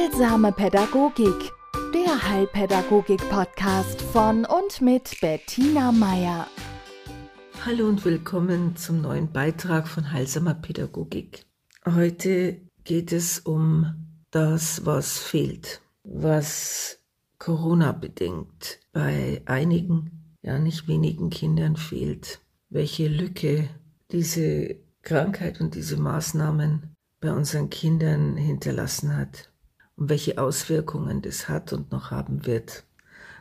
Heilsame Pädagogik, der Heilpädagogik-Podcast von und mit Bettina Meier. Hallo und willkommen zum neuen Beitrag von Heilsamer Pädagogik. Heute geht es um das, was fehlt, was Corona bedingt bei einigen, ja nicht wenigen Kindern fehlt, welche Lücke diese Krankheit und diese Maßnahmen bei unseren Kindern hinterlassen hat und welche Auswirkungen das hat und noch haben wird.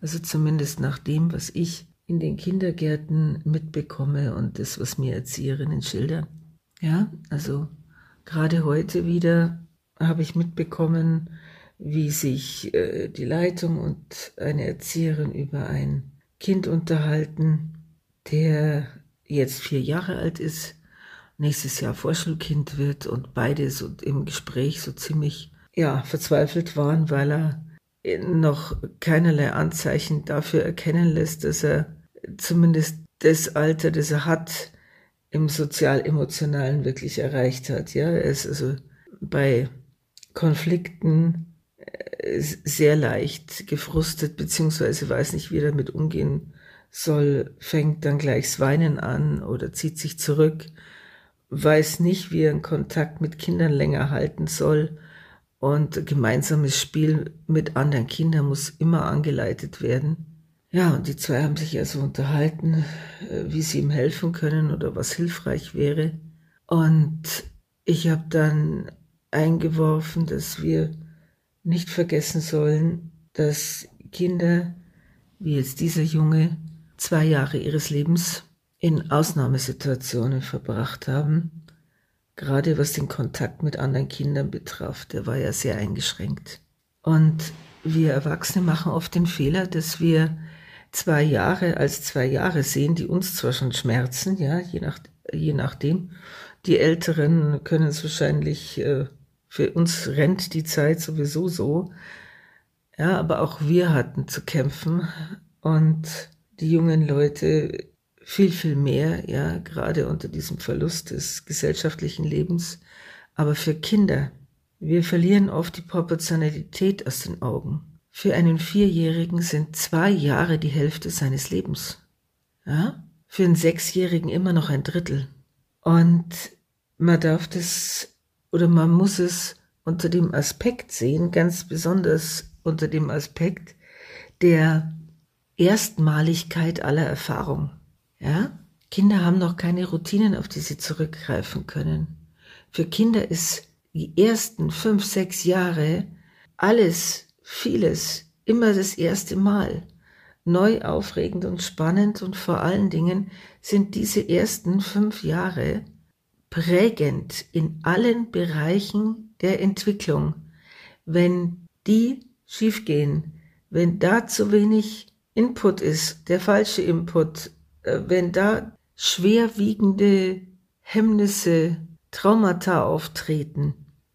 Also zumindest nach dem, was ich in den Kindergärten mitbekomme und das, was mir Erzieherinnen schildern. Ja, also gerade heute wieder habe ich mitbekommen, wie sich äh, die Leitung und eine Erzieherin über ein Kind unterhalten, der jetzt vier Jahre alt ist, nächstes Jahr Vorschulkind wird und beide so im Gespräch so ziemlich ja, verzweifelt waren, weil er noch keinerlei Anzeichen dafür erkennen lässt, dass er zumindest das Alter, das er hat, im sozial-emotionalen wirklich erreicht hat. Ja, er ist also bei Konflikten äh, sehr leicht gefrustet, beziehungsweise weiß nicht, wie er damit umgehen soll, fängt dann gleich Weinen an oder zieht sich zurück, weiß nicht, wie er einen Kontakt mit Kindern länger halten soll und gemeinsames Spiel mit anderen Kindern muss immer angeleitet werden. Ja, und die zwei haben sich also unterhalten, äh, wie sie ihm helfen können oder was hilfreich wäre. Und ich habe dann eingeworfen, dass wir nicht vergessen sollen, dass Kinder, wie jetzt dieser Junge, zwei Jahre ihres Lebens in Ausnahmesituationen verbracht haben gerade was den Kontakt mit anderen Kindern betraf, der war ja sehr eingeschränkt. Und wir Erwachsene machen oft den Fehler, dass wir zwei Jahre als zwei Jahre sehen, die uns zwar schon schmerzen, ja, je, nach, je nachdem. Die Älteren können es wahrscheinlich, äh, für uns rennt die Zeit sowieso so. Ja, aber auch wir hatten zu kämpfen und die jungen Leute viel, viel mehr, ja, gerade unter diesem Verlust des gesellschaftlichen Lebens. Aber für Kinder, wir verlieren oft die Proportionalität aus den Augen. Für einen Vierjährigen sind zwei Jahre die Hälfte seines Lebens. Ja? Für einen Sechsjährigen immer noch ein Drittel. Und man darf das oder man muss es unter dem Aspekt sehen, ganz besonders unter dem Aspekt der Erstmaligkeit aller Erfahrung. Ja? Kinder haben noch keine Routinen, auf die sie zurückgreifen können. Für Kinder ist die ersten fünf, sechs Jahre alles, vieles, immer das erste Mal. Neu, aufregend und spannend und vor allen Dingen sind diese ersten fünf Jahre prägend in allen Bereichen der Entwicklung. Wenn die schiefgehen, wenn da zu wenig Input ist, der falsche Input, wenn da schwerwiegende Hemmnisse, Traumata auftreten,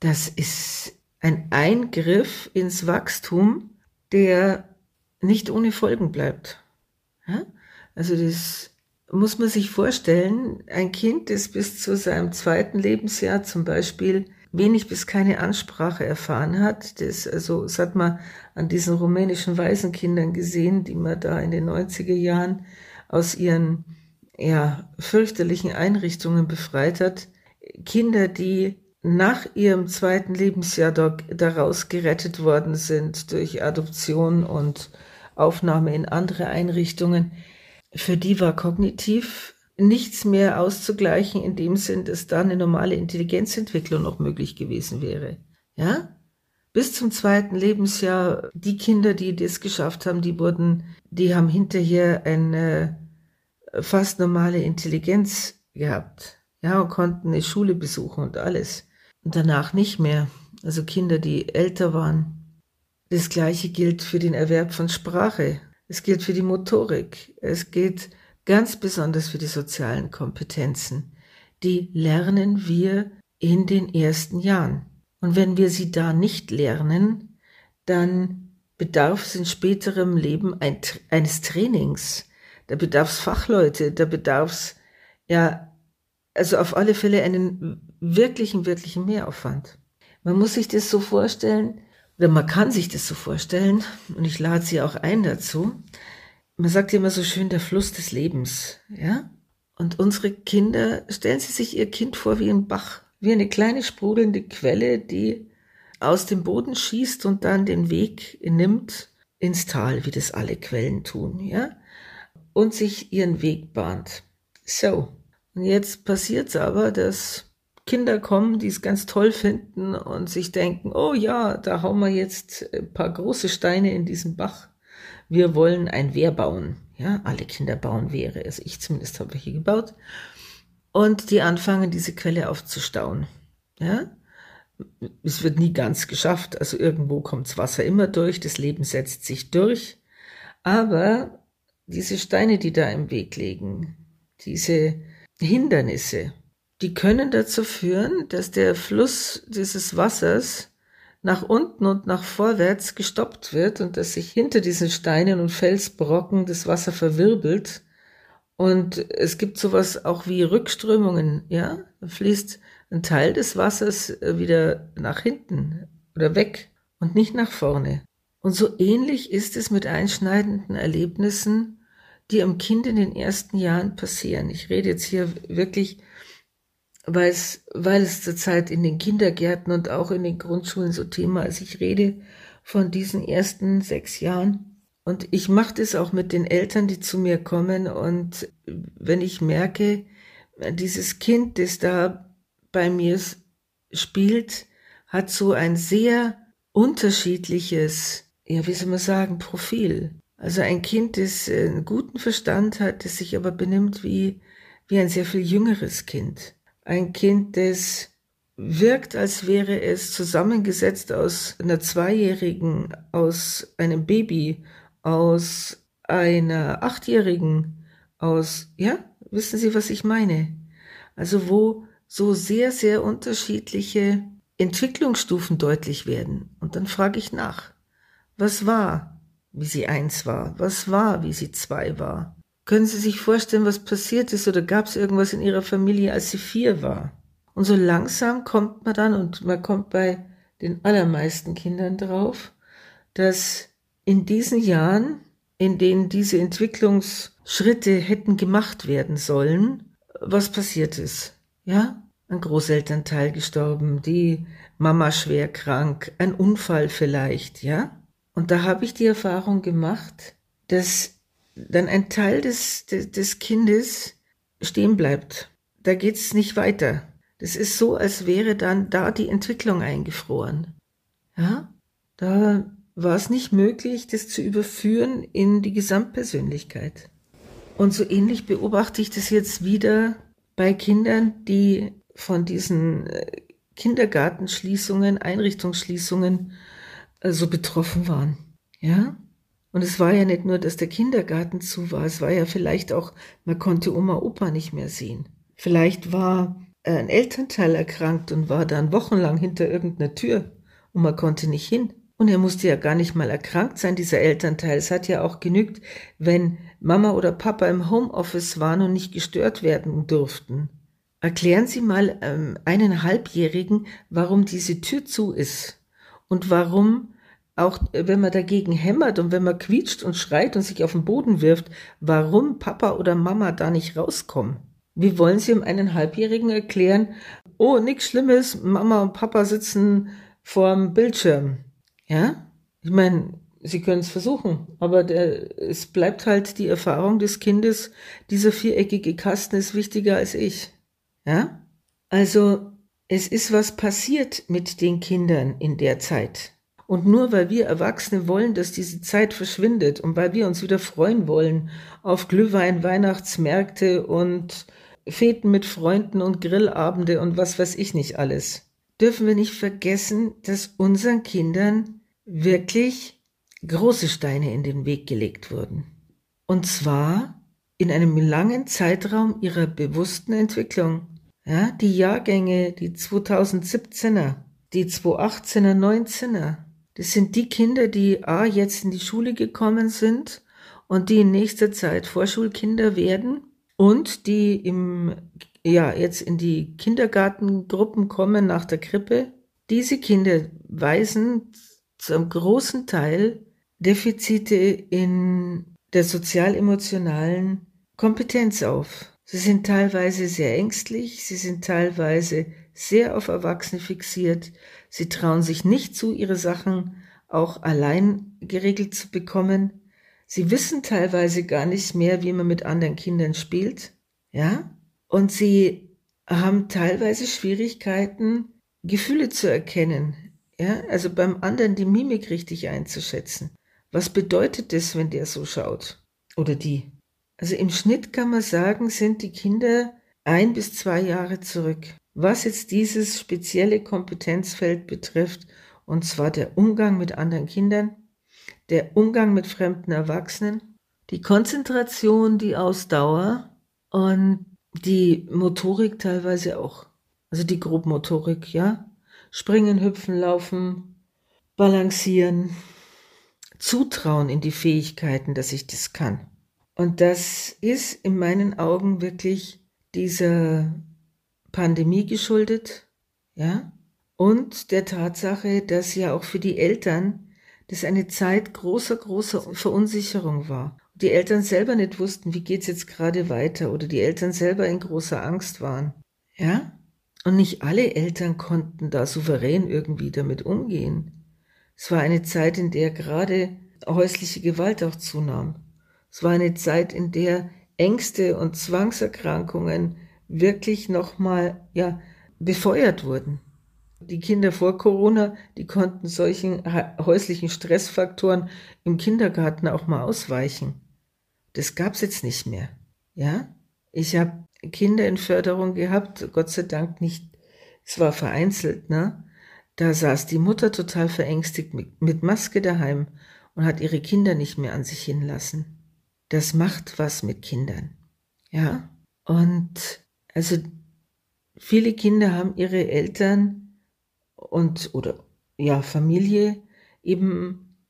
das ist ein Eingriff ins Wachstum, der nicht ohne Folgen bleibt. Ja? Also das muss man sich vorstellen, ein Kind, das bis zu seinem zweiten Lebensjahr zum Beispiel wenig bis keine Ansprache erfahren hat, das, also, das hat man an diesen rumänischen Waisenkindern gesehen, die man da in den 90er Jahren aus ihren ja, fürchterlichen Einrichtungen befreit hat. Kinder, die nach ihrem zweiten Lebensjahr daraus gerettet worden sind durch Adoption und Aufnahme in andere Einrichtungen, für die war kognitiv nichts mehr auszugleichen in dem Sinn, dass da eine normale Intelligenzentwicklung noch möglich gewesen wäre. Ja? Bis zum zweiten Lebensjahr, die Kinder, die das geschafft haben, die wurden die haben hinterher eine fast normale Intelligenz gehabt. Ja, und konnten eine Schule besuchen und alles. Und danach nicht mehr. Also Kinder, die älter waren. Das gleiche gilt für den Erwerb von Sprache. Es gilt für die Motorik. Es gilt ganz besonders für die sozialen Kompetenzen. Die lernen wir in den ersten Jahren. Und wenn wir sie da nicht lernen, dann bedarf es in späterem Leben ein, eines Trainings. Da bedarf es Fachleute, da bedarf es, ja, also auf alle Fälle einen wirklichen, wirklichen Mehraufwand. Man muss sich das so vorstellen, oder man kann sich das so vorstellen, und ich lade Sie auch ein dazu. Man sagt ja immer so schön, der Fluss des Lebens, ja? Und unsere Kinder, stellen Sie sich Ihr Kind vor wie ein Bach, wie eine kleine sprudelnde Quelle, die aus dem Boden schießt und dann den Weg nimmt ins Tal, wie das alle Quellen tun, ja? Und sich ihren Weg bahnt. So. Und jetzt passiert's aber, dass Kinder kommen, die es ganz toll finden und sich denken, oh ja, da hauen wir jetzt ein paar große Steine in diesen Bach. Wir wollen ein Wehr bauen. Ja, alle Kinder bauen Wehre. Also ich zumindest habe welche gebaut. Und die anfangen, diese Quelle aufzustauen. Ja, es wird nie ganz geschafft. Also irgendwo kommt's Wasser immer durch. Das Leben setzt sich durch. Aber diese Steine, die da im Weg liegen, diese Hindernisse, die können dazu führen, dass der Fluss dieses Wassers nach unten und nach vorwärts gestoppt wird und dass sich hinter diesen Steinen und Felsbrocken das Wasser verwirbelt. Und es gibt sowas auch wie Rückströmungen, ja? Da fließt ein Teil des Wassers äh, wieder nach hinten oder weg und nicht nach vorne. Und so ähnlich ist es mit einschneidenden Erlebnissen, die am Kind in den ersten Jahren passieren. Ich rede jetzt hier wirklich weil es, weil es zurzeit in den Kindergärten und auch in den Grundschulen so Thema ist. Ich rede von diesen ersten sechs Jahren. Und ich mache das auch mit den Eltern, die zu mir kommen. Und wenn ich merke, dieses Kind, das da bei mir spielt, hat so ein sehr unterschiedliches, ja, wie soll man sagen, Profil. Also ein Kind, das einen guten Verstand hat, das sich aber benimmt wie, wie ein sehr viel jüngeres Kind ein Kind, das wirkt, als wäre es zusammengesetzt aus einer Zweijährigen, aus einem Baby, aus einer Achtjährigen, aus, ja, wissen Sie, was ich meine? Also wo so sehr, sehr unterschiedliche Entwicklungsstufen deutlich werden. Und dann frage ich nach, was war, wie sie eins war? Was war, wie sie zwei war? Können Sie sich vorstellen, was passiert ist oder gab es irgendwas in Ihrer Familie, als sie vier war? Und so langsam kommt man dann, und man kommt bei den allermeisten Kindern drauf, dass in diesen Jahren, in denen diese Entwicklungsschritte hätten gemacht werden sollen, was passiert ist. Ja? Ein Großelternteil gestorben, die Mama schwer krank, ein Unfall vielleicht, ja? Und da habe ich die Erfahrung gemacht, dass dann ein Teil des, des, des Kindes stehen bleibt. Da geht's nicht weiter. Das ist so, als wäre dann da die Entwicklung eingefroren. Ja, da war es nicht möglich, das zu überführen in die Gesamtpersönlichkeit. Und so ähnlich beobachte ich das jetzt wieder bei Kindern, die von diesen äh, Kindergartenschließungen, Einrichtungsschließungen äh, so betroffen waren. Ja, und es war ja nicht nur, dass der Kindergarten zu war, es war ja vielleicht auch, man konnte Oma, Opa nicht mehr sehen. Vielleicht war äh, ein Elternteil erkrankt und war dann wochenlang hinter irgendeiner Tür und man konnte nicht hin. Und er musste ja gar nicht mal erkrankt sein, dieser Elternteil. Es hat ja auch genügt, wenn Mama oder Papa im Homeoffice waren und nicht gestört werden durften. Erklären Sie mal ähm, einen Halbjährigen, warum diese Tür zu ist und warum auch äh, wenn man dagegen hämmert und wenn man quietscht und schreit und sich auf den Boden wirft, warum Papa oder Mama da nicht rauskommen. Wie wollen Sie um einen Halbjährigen erklären, oh, nichts Schlimmes, Mama und Papa sitzen vorm Bildschirm? Ja? Ich meine, Sie können es versuchen, aber der, es bleibt halt die Erfahrung des Kindes, dieser viereckige Kasten ist wichtiger als ich. Ja? Also, es ist was passiert mit den Kindern in der Zeit. Und nur weil wir Erwachsene wollen, dass diese Zeit verschwindet und weil wir uns wieder freuen wollen auf Glühwein, Weihnachtsmärkte und Feten mit Freunden und Grillabende und was weiß ich nicht alles, dürfen wir nicht vergessen, dass unseren Kindern wirklich große Steine in den Weg gelegt wurden. Und zwar in einem langen Zeitraum ihrer bewussten Entwicklung. Ja, die Jahrgänge, die 2017er, die 2018er, 19er, das sind die Kinder, die A jetzt in die Schule gekommen sind und die in nächster Zeit Vorschulkinder werden und die im, ja, jetzt in die Kindergartengruppen kommen nach der Krippe. Diese Kinder weisen zu einem großen Teil Defizite in der sozial-emotionalen Kompetenz auf. Sie sind teilweise sehr ängstlich, sie sind teilweise sehr auf Erwachsene fixiert, sie trauen sich nicht zu, ihre Sachen auch allein geregelt zu bekommen. Sie wissen teilweise gar nicht mehr, wie man mit anderen Kindern spielt, ja? Und sie haben teilweise Schwierigkeiten, Gefühle zu erkennen, ja? Also beim anderen die Mimik richtig einzuschätzen. Was bedeutet das, wenn der so schaut? Oder die? Also im Schnitt kann man sagen, sind die Kinder ein bis zwei Jahre zurück. Was jetzt dieses spezielle Kompetenzfeld betrifft, und zwar der Umgang mit anderen Kindern, der Umgang mit fremden Erwachsenen, die Konzentration, die Ausdauer und die Motorik teilweise auch. Also die Grobmotorik, ja. Springen, hüpfen, laufen, balancieren, Zutrauen in die Fähigkeiten, dass ich das kann. Und das ist in meinen Augen wirklich dieser Pandemie geschuldet, ja, und der Tatsache, dass ja auch für die Eltern das eine Zeit großer, großer Verunsicherung war. Die Eltern selber nicht wussten, wie geht's jetzt gerade weiter oder die Eltern selber in großer Angst waren. Ja? Und nicht alle Eltern konnten da souverän irgendwie damit umgehen. Es war eine Zeit, in der gerade häusliche Gewalt auch zunahm. Es war eine Zeit, in der Ängste und Zwangserkrankungen wirklich nochmal, ja, befeuert wurden. Die Kinder vor Corona, die konnten solchen häuslichen Stressfaktoren im Kindergarten auch mal ausweichen. Das gab's jetzt nicht mehr. Ja? Ich habe Kinder in Förderung gehabt, Gott sei Dank nicht, es war vereinzelt, ne? Da saß die Mutter total verängstigt mit, Maske daheim und hat ihre Kinder nicht mehr an sich hinlassen das macht was mit Kindern. Ja? Und also viele Kinder haben ihre Eltern und oder ja, Familie eben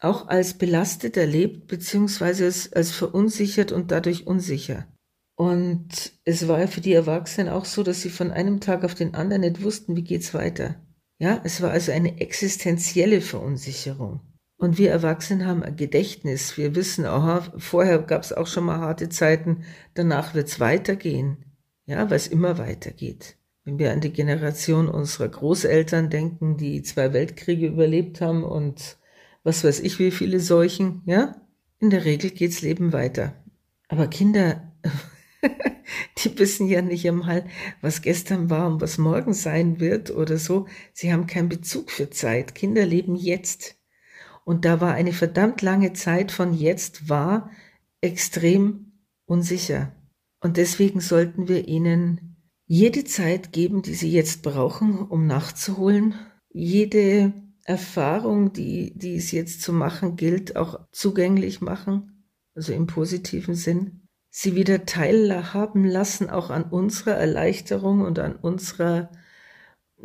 auch als belastet erlebt, beziehungsweise als verunsichert und dadurch unsicher. Und es war für die Erwachsenen auch so, dass sie von einem Tag auf den anderen nicht wussten, wie geht's weiter. Ja, es war also eine existenzielle Verunsicherung. Und wir Erwachsenen haben ein Gedächtnis. Wir wissen, aha, vorher gab es auch schon mal harte Zeiten, danach wird es weitergehen. Ja, weil es immer weitergeht. Wenn wir an die Generation unserer Großeltern denken, die zwei Weltkriege überlebt haben und was weiß ich, wie viele Seuchen, ja, in der Regel geht's Leben weiter. Aber Kinder, die wissen ja nicht einmal, was gestern war und was morgen sein wird oder so. Sie haben keinen Bezug für Zeit. Kinder leben jetzt. Und da war eine verdammt lange Zeit von jetzt war extrem unsicher. Und deswegen sollten wir ihnen jede Zeit geben, die sie jetzt brauchen, um nachzuholen. Jede Erfahrung, die, die es jetzt zu machen gilt, auch zugänglich machen, also im positiven Sinn. Sie wieder teilhaben lassen, auch an unserer Erleichterung und an unserer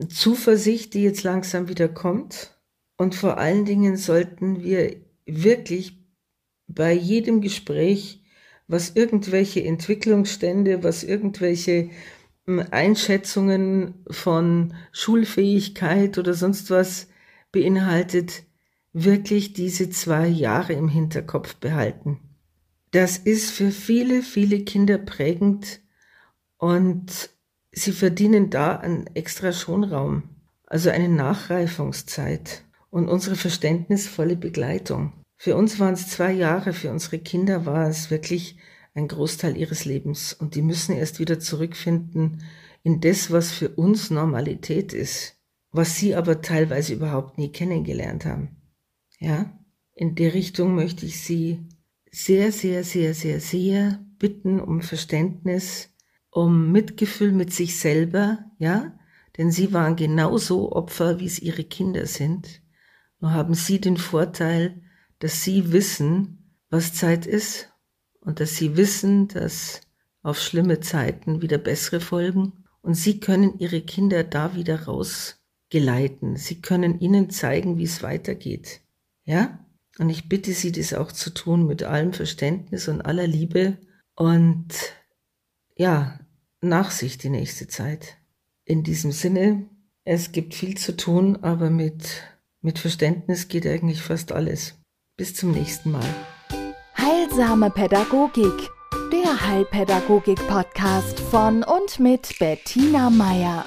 Zuversicht, die jetzt langsam wieder kommt. Und vor allen Dingen sollten wir wirklich bei jedem Gespräch, was irgendwelche Entwicklungsstände, was irgendwelche hm, Einschätzungen von Schulfähigkeit oder sonst was beinhaltet, wirklich diese zwei Jahre im Hinterkopf behalten. Das ist für viele, viele Kinder prägend und sie verdienen da einen extra Schonraum, also eine Nachreifungszeit und unsere verständnisvolle Begleitung. Für uns waren es zwei Jahre, für unsere Kinder war es wirklich ein Großteil ihres Lebens und die müssen erst wieder zurückfinden in das, was für uns Normalität ist, was sie aber teilweise überhaupt nie kennengelernt haben. Ja, in der Richtung möchte ich Sie sehr, sehr, sehr, sehr, sehr bitten um Verständnis, um Mitgefühl mit sich selber, ja, denn Sie waren genauso Opfer, wie es Ihre Kinder sind. Nur haben Sie den Vorteil, dass Sie wissen, was Zeit ist und dass Sie wissen, dass auf schlimme Zeiten wieder bessere folgen und Sie können Ihre Kinder da wieder rausgeleiten. Sie können ihnen zeigen, wie es weitergeht. Ja? Und ich bitte Sie, das auch zu tun mit allem Verständnis und aller Liebe und ja, Nachsicht die nächste Zeit. In diesem Sinne, es gibt viel zu tun, aber mit Mit Verständnis geht eigentlich fast alles. Bis zum nächsten Mal. Heilsame Pädagogik, der Heilpädagogik-Podcast von und mit Bettina Meier.